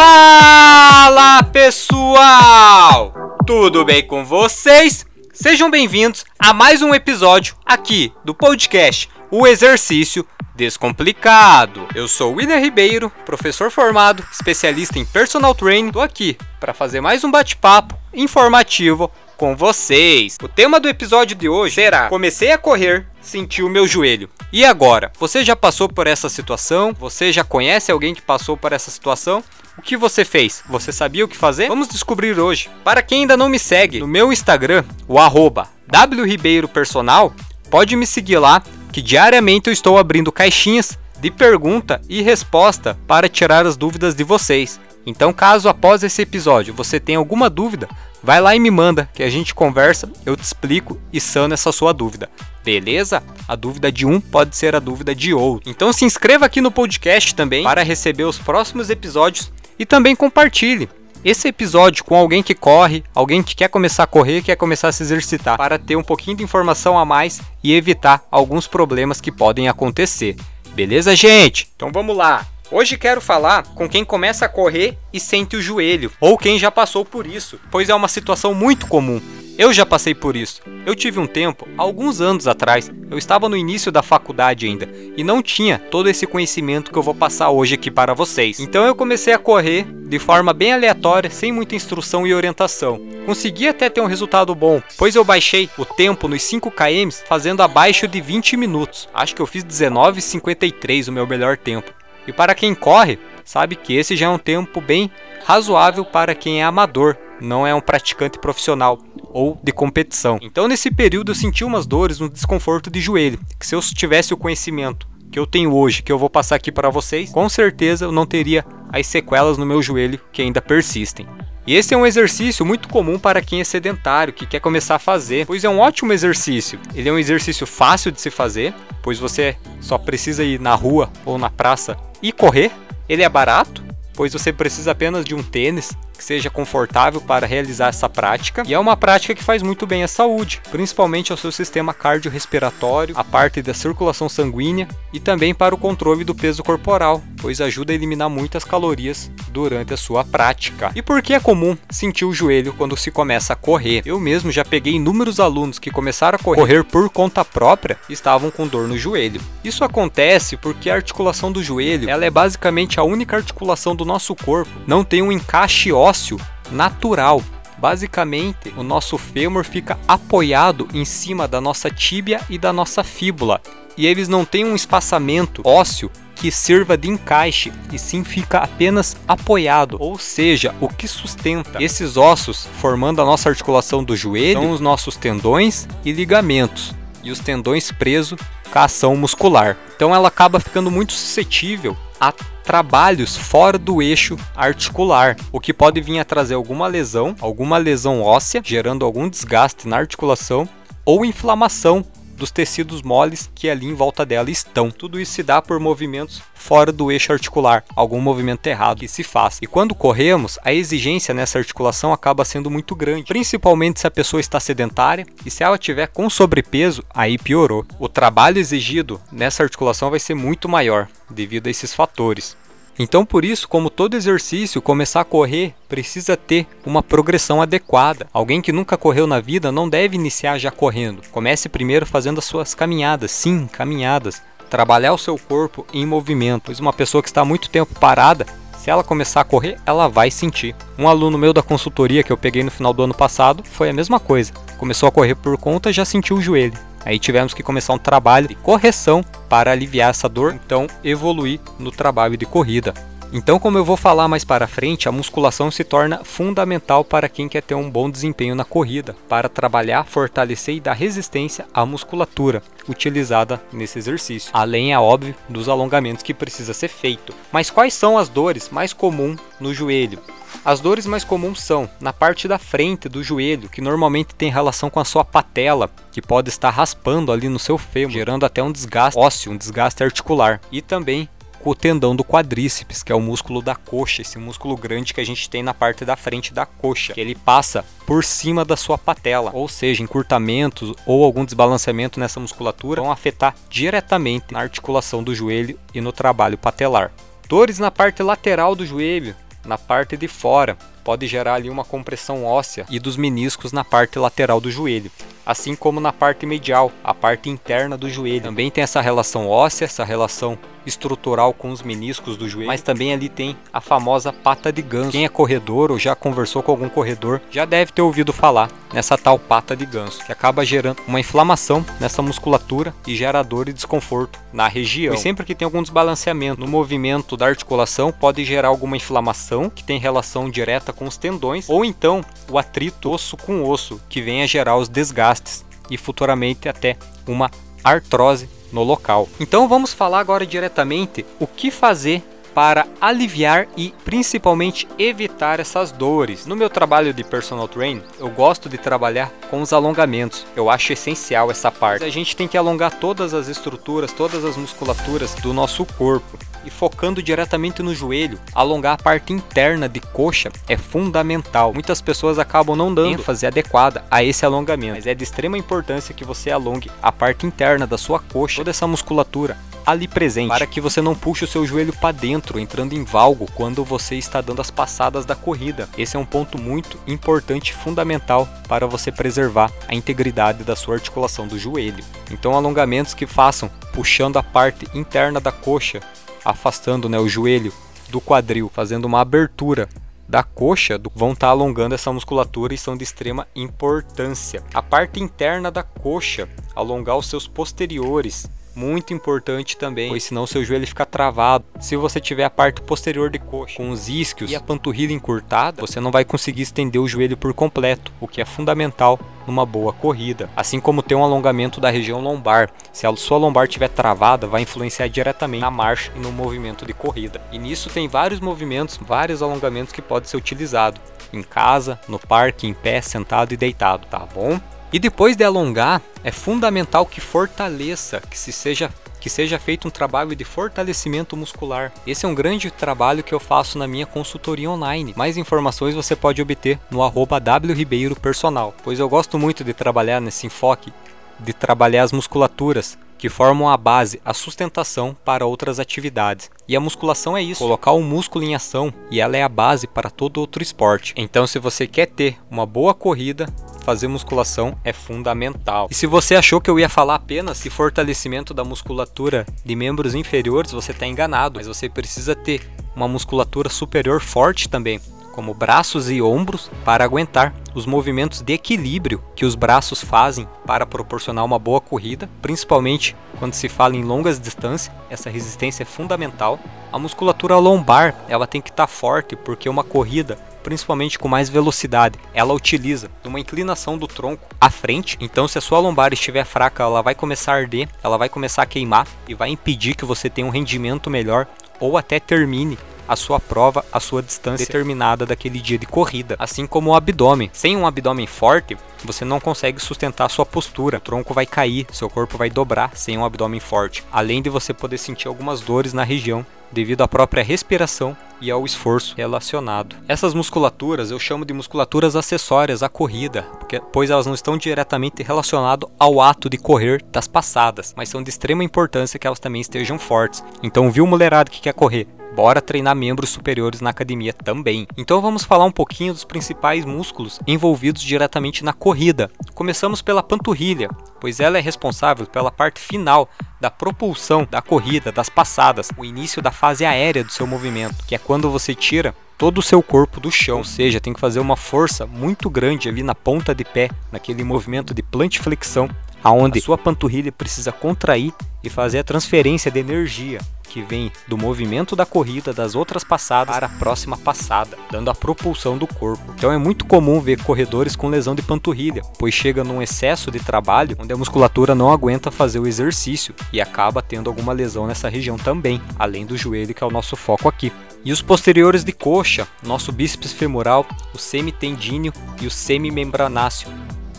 Fala pessoal! Tudo bem com vocês? Sejam bem-vindos a mais um episódio aqui do podcast O Exercício Descomplicado. Eu sou William Ribeiro, professor formado, especialista em personal training. Tô aqui para fazer mais um bate-papo informativo com vocês. O tema do episódio de hoje será: Comecei a correr, senti o meu joelho. E agora? Você já passou por essa situação? Você já conhece alguém que passou por essa situação? O que você fez? Você sabia o que fazer? Vamos descobrir hoje. Para quem ainda não me segue, no meu Instagram, o arroba wribeiropersonal, pode me seguir lá, que diariamente eu estou abrindo caixinhas de pergunta e resposta para tirar as dúvidas de vocês. Então, caso após esse episódio você tenha alguma dúvida, vai lá e me manda que a gente conversa, eu te explico e sano essa sua dúvida. Beleza? A dúvida de um pode ser a dúvida de outro. Então se inscreva aqui no podcast também para receber os próximos episódios e também compartilhe esse episódio com alguém que corre, alguém que quer começar a correr, quer começar a se exercitar, para ter um pouquinho de informação a mais e evitar alguns problemas que podem acontecer. Beleza, gente? Então vamos lá. Hoje quero falar com quem começa a correr e sente o joelho, ou quem já passou por isso, pois é uma situação muito comum. Eu já passei por isso. Eu tive um tempo, alguns anos atrás, eu estava no início da faculdade ainda e não tinha todo esse conhecimento que eu vou passar hoje aqui para vocês. Então eu comecei a correr de forma bem aleatória, sem muita instrução e orientação. Consegui até ter um resultado bom, pois eu baixei o tempo nos 5 km fazendo abaixo de 20 minutos. Acho que eu fiz 19,53 o meu melhor tempo. E para quem corre, sabe que esse já é um tempo bem razoável para quem é amador, não é um praticante profissional ou de competição. Então nesse período eu senti umas dores, um desconforto de joelho, que se eu tivesse o conhecimento que eu tenho hoje, que eu vou passar aqui para vocês, com certeza eu não teria as sequelas no meu joelho que ainda persistem. E esse é um exercício muito comum para quem é sedentário, que quer começar a fazer, pois é um ótimo exercício. Ele é um exercício fácil de se fazer, pois você só precisa ir na rua ou na praça e correr. Ele é barato, pois você precisa apenas de um tênis que seja confortável para realizar essa prática e é uma prática que faz muito bem à saúde, principalmente ao seu sistema cardiorrespiratório, a parte da circulação sanguínea e também para o controle do peso corporal, pois ajuda a eliminar muitas calorias durante a sua prática. E por que é comum sentir o joelho quando se começa a correr? Eu mesmo já peguei inúmeros alunos que começaram a correr por conta própria e estavam com dor no joelho. Isso acontece porque a articulação do joelho, ela é basicamente a única articulação do nosso corpo, não tem um encaixe ósseo ósseo natural. Basicamente, o nosso fêmur fica apoiado em cima da nossa tíbia e da nossa fíbula, e eles não têm um espaçamento ósseo que sirva de encaixe, e sim fica apenas apoiado, ou seja, o que sustenta esses ossos formando a nossa articulação do joelho são os nossos tendões e ligamentos, e os tendões presos com a ação muscular. Então ela acaba ficando muito suscetível a trabalhos fora do eixo articular, o que pode vir a trazer alguma lesão, alguma lesão óssea, gerando algum desgaste na articulação ou inflamação dos tecidos moles que ali em volta dela estão. Tudo isso se dá por movimentos fora do eixo articular, algum movimento errado que se faz. E quando corremos, a exigência nessa articulação acaba sendo muito grande, principalmente se a pessoa está sedentária e se ela tiver com sobrepeso, aí piorou. O trabalho exigido nessa articulação vai ser muito maior devido a esses fatores. Então, por isso, como todo exercício, começar a correr precisa ter uma progressão adequada. Alguém que nunca correu na vida não deve iniciar já correndo. Comece primeiro fazendo as suas caminhadas, sim, caminhadas. Trabalhar o seu corpo em movimento, pois uma pessoa que está muito tempo parada, se ela começar a correr, ela vai sentir. Um aluno meu da consultoria que eu peguei no final do ano passado foi a mesma coisa. Começou a correr por conta, já sentiu o joelho. Aí tivemos que começar um trabalho de correção para aliviar essa dor, então evoluir no trabalho de corrida. Então, como eu vou falar mais para frente, a musculação se torna fundamental para quem quer ter um bom desempenho na corrida, para trabalhar, fortalecer e dar resistência à musculatura utilizada nesse exercício. Além, é óbvio, dos alongamentos que precisa ser feito. Mas quais são as dores mais comuns no joelho? As dores mais comuns são na parte da frente do joelho, que normalmente tem relação com a sua patela, que pode estar raspando ali no seu fêmur, gerando até um desgaste ósseo, um desgaste articular, e também o tendão do quadríceps, que é o músculo da coxa, esse músculo grande que a gente tem na parte da frente da coxa, que ele passa por cima da sua patela, ou seja, encurtamentos ou algum desbalanceamento nessa musculatura vão afetar diretamente na articulação do joelho e no trabalho patelar. Dores na parte lateral do joelho na parte de fora, pode gerar ali uma compressão óssea e dos meniscos na parte lateral do joelho assim como na parte medial, a parte interna do joelho. Também tem essa relação óssea, essa relação estrutural com os meniscos do joelho, mas também ali tem a famosa pata de ganso. Quem é corredor ou já conversou com algum corredor já deve ter ouvido falar nessa tal pata de ganso, que acaba gerando uma inflamação nessa musculatura e gera dor e desconforto na região. E sempre que tem algum desbalanceamento no movimento da articulação, pode gerar alguma inflamação que tem relação direta com os tendões, ou então o atrito osso com osso, que vem a gerar os desgastes e futuramente até uma artrose no local. Então vamos falar agora diretamente o que fazer para aliviar e principalmente evitar essas dores. No meu trabalho de personal training, eu gosto de trabalhar com os alongamentos. Eu acho essencial essa parte. A gente tem que alongar todas as estruturas, todas as musculaturas do nosso corpo e focando diretamente no joelho, alongar a parte interna de coxa é fundamental. Muitas pessoas acabam não dando ênfase adequada a esse alongamento, mas é de extrema importância que você alongue a parte interna da sua coxa, toda essa musculatura ali presente, para que você não puxe o seu joelho para dentro, entrando em valgo quando você está dando as passadas da corrida. Esse é um ponto muito importante fundamental para você preservar a integridade da sua articulação do joelho. Então, alongamentos que façam puxando a parte interna da coxa, afastando né, o joelho do quadril, fazendo uma abertura da coxa vão estar tá alongando essa musculatura e são de extrema importância. A parte interna da coxa, alongar os seus posteriores, muito importante também, pois senão seu joelho fica travado. Se você tiver a parte posterior de coxa com os isquios e a panturrilha encurtada, você não vai conseguir estender o joelho por completo, o que é fundamental numa boa corrida. Assim como ter um alongamento da região lombar. Se a sua lombar estiver travada, vai influenciar diretamente na marcha e no movimento de corrida. E nisso tem vários movimentos, vários alongamentos que podem ser utilizados em casa, no parque, em pé, sentado e deitado, tá bom? E depois de alongar, é fundamental que fortaleça, que se seja que seja feito um trabalho de fortalecimento muscular. Esse é um grande trabalho que eu faço na minha consultoria online. Mais informações você pode obter no arroba wribeiropersonal, pois eu gosto muito de trabalhar nesse enfoque de trabalhar as musculaturas que formam a base, a sustentação para outras atividades. E a musculação é isso, colocar o músculo em ação e ela é a base para todo outro esporte. Então, se você quer ter uma boa corrida, fazer musculação é fundamental. E se você achou que eu ia falar apenas de fortalecimento da musculatura de membros inferiores, você está enganado, mas você precisa ter uma musculatura superior forte também como braços e ombros, para aguentar os movimentos de equilíbrio que os braços fazem para proporcionar uma boa corrida, principalmente quando se fala em longas distâncias, essa resistência é fundamental. A musculatura lombar, ela tem que estar tá forte, porque uma corrida principalmente com mais velocidade, ela utiliza uma inclinação do tronco à frente. Então, se a sua lombar estiver fraca, ela vai começar a arder, ela vai começar a queimar e vai impedir que você tenha um rendimento melhor ou até termine a sua prova, a sua distância determinada daquele dia de corrida, assim como o abdômen. Sem um abdômen forte, você não consegue sustentar a sua postura, o tronco vai cair, seu corpo vai dobrar sem um abdômen forte, além de você poder sentir algumas dores na região devido à própria respiração e ao esforço relacionado. Essas musculaturas eu chamo de musculaturas acessórias à corrida, porque, pois elas não estão diretamente relacionadas ao ato de correr das passadas, mas são de extrema importância que elas também estejam fortes. Então, viu mulherada que quer correr? Bora treinar membros superiores na academia também. Então vamos falar um pouquinho dos principais músculos envolvidos diretamente na corrida. Começamos pela panturrilha, pois ela é responsável pela parte final da propulsão da corrida, das passadas, o início da fase aérea do seu movimento, que é quando você tira todo o seu corpo do chão, ou seja, tem que fazer uma força muito grande ali na ponta de pé, naquele movimento de plantiflexão, aonde a sua panturrilha precisa contrair e fazer a transferência de energia que vem do movimento da corrida das outras passadas para a próxima passada, dando a propulsão do corpo. Então é muito comum ver corredores com lesão de panturrilha, pois chega num excesso de trabalho onde a musculatura não aguenta fazer o exercício e acaba tendo alguma lesão nessa região também, além do joelho que é o nosso foco aqui. E os posteriores de coxa, nosso bíceps femoral, o semitendíneo e o semimembranáceo,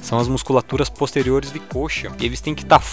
são as musculaturas posteriores de coxa. Eles têm que estar tá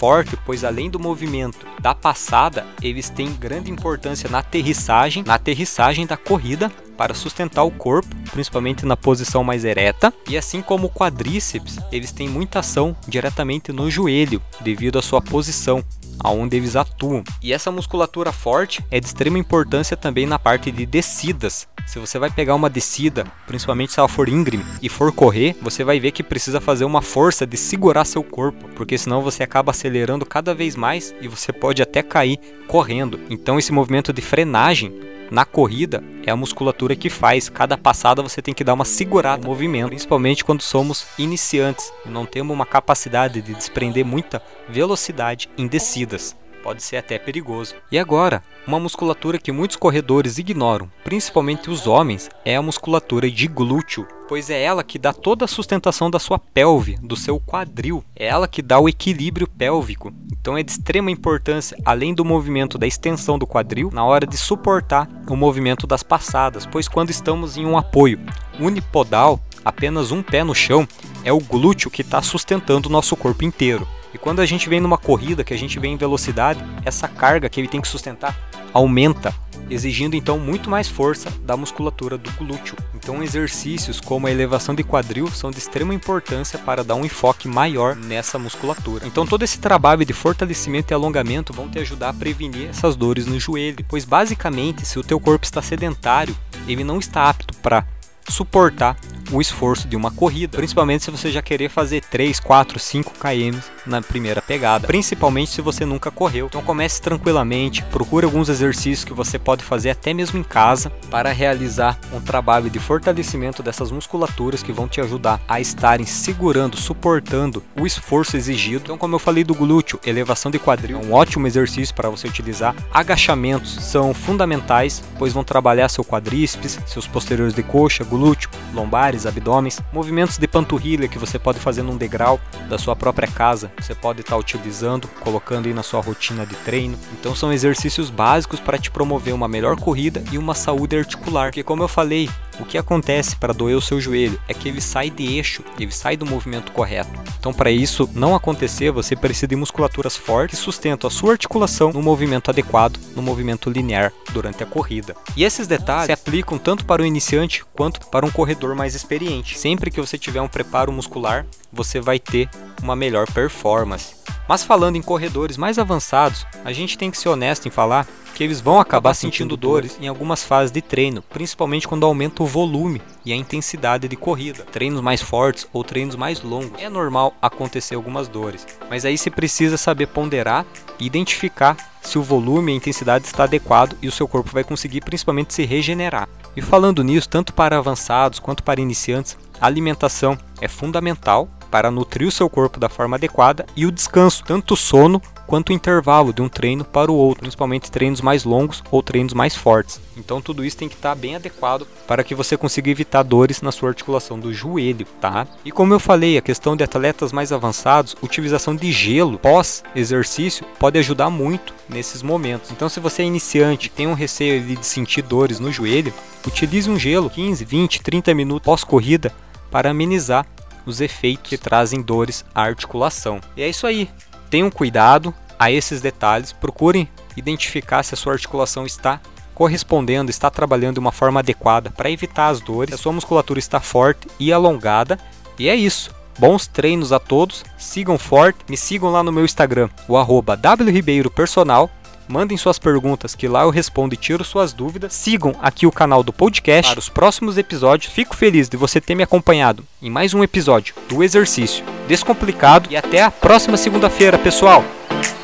pois além do movimento da passada, eles têm grande importância na aterrissagem, na aterrissagem da corrida para sustentar o corpo, principalmente na posição mais ereta, e assim como o quadríceps, eles têm muita ação diretamente no joelho, devido à sua posição, aonde eles atuam. E essa musculatura forte é de extrema importância também na parte de descidas, se você vai pegar uma descida, principalmente se ela for íngreme e for correr, você vai ver que precisa fazer uma força de segurar seu corpo, porque senão você acaba acelerando cada vez mais e você pode até cair correndo. Então esse movimento de frenagem na corrida é a musculatura que faz. Cada passada você tem que dar uma segurada no movimento, principalmente quando somos iniciantes e não temos uma capacidade de desprender muita velocidade em descidas pode ser até perigoso. E agora, uma musculatura que muitos corredores ignoram, principalmente os homens, é a musculatura de glúteo, pois é ela que dá toda a sustentação da sua pelve, do seu quadril, é ela que dá o equilíbrio pélvico. Então é de extrema importância, além do movimento da extensão do quadril, na hora de suportar o movimento das passadas, pois quando estamos em um apoio unipodal, apenas um pé no chão, é o glúteo que está sustentando o nosso corpo inteiro. E quando a gente vem numa corrida, que a gente vem em velocidade, essa carga que ele tem que sustentar aumenta, exigindo então muito mais força da musculatura do glúteo. Então exercícios como a elevação de quadril são de extrema importância para dar um enfoque maior nessa musculatura. Então todo esse trabalho de fortalecimento e alongamento vão te ajudar a prevenir essas dores no joelho, pois basicamente se o teu corpo está sedentário, ele não está apto para suportar o esforço de uma corrida, principalmente se você já querer fazer 3, 4, 5 km na primeira pegada, principalmente se você nunca correu. Então comece tranquilamente, procure alguns exercícios que você pode fazer até mesmo em casa para realizar um trabalho de fortalecimento dessas musculaturas que vão te ajudar a estarem segurando, suportando o esforço exigido. Então, como eu falei do glúteo, elevação de quadril é um ótimo exercício para você utilizar. Agachamentos são fundamentais, pois vão trabalhar seu quadríceps, seus posteriores de coxa, glúteo, lombares, abdômenes, movimentos de panturrilha que você pode fazer num degrau da sua própria casa, você pode estar tá utilizando, colocando aí na sua rotina de treino. Então são exercícios básicos para te promover uma melhor corrida e uma saúde articular, porque como eu falei, o que acontece para doer o seu joelho é que ele sai de eixo, ele sai do movimento correto. Então, para isso não acontecer, você precisa de musculaturas fortes que sustentam a sua articulação no movimento adequado, no movimento linear durante a corrida. E esses detalhes se aplicam tanto para o iniciante quanto para um corredor mais experiente. Sempre que você tiver um preparo muscular, você vai ter uma melhor performance. Mas falando em corredores mais avançados, a gente tem que ser honesto em falar que eles vão acabar sentindo dores em algumas fases de treino, principalmente quando aumenta o volume e a intensidade de corrida. Treinos mais fortes ou treinos mais longos, é normal acontecer algumas dores, mas aí você precisa saber ponderar e identificar se o volume e a intensidade está adequado e o seu corpo vai conseguir principalmente se regenerar. E falando nisso, tanto para avançados quanto para iniciantes, a alimentação é fundamental para nutrir o seu corpo da forma adequada e o descanso, tanto o sono quanto o intervalo de um treino para o outro, principalmente treinos mais longos ou treinos mais fortes. Então tudo isso tem que estar bem adequado para que você consiga evitar dores na sua articulação do joelho, tá? E como eu falei, a questão de atletas mais avançados, utilização de gelo pós exercício pode ajudar muito nesses momentos. Então se você é iniciante, tem um receio de sentir dores no joelho, utilize um gelo 15, 20, 30 minutos pós corrida para amenizar os efeitos que trazem dores à articulação. E é isso aí. Tenham cuidado a esses detalhes, procurem identificar se a sua articulação está correspondendo, está trabalhando de uma forma adequada para evitar as dores, a sua musculatura está forte e alongada. E é isso. Bons treinos a todos, sigam forte, me sigam lá no meu Instagram, o arroba wribeiropersonal Mandem suas perguntas que lá eu respondo e tiro suas dúvidas. Sigam aqui o canal do podcast para os próximos episódios. Fico feliz de você ter me acompanhado em mais um episódio do Exercício Descomplicado e até a próxima segunda-feira, pessoal.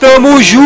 Tamo junto!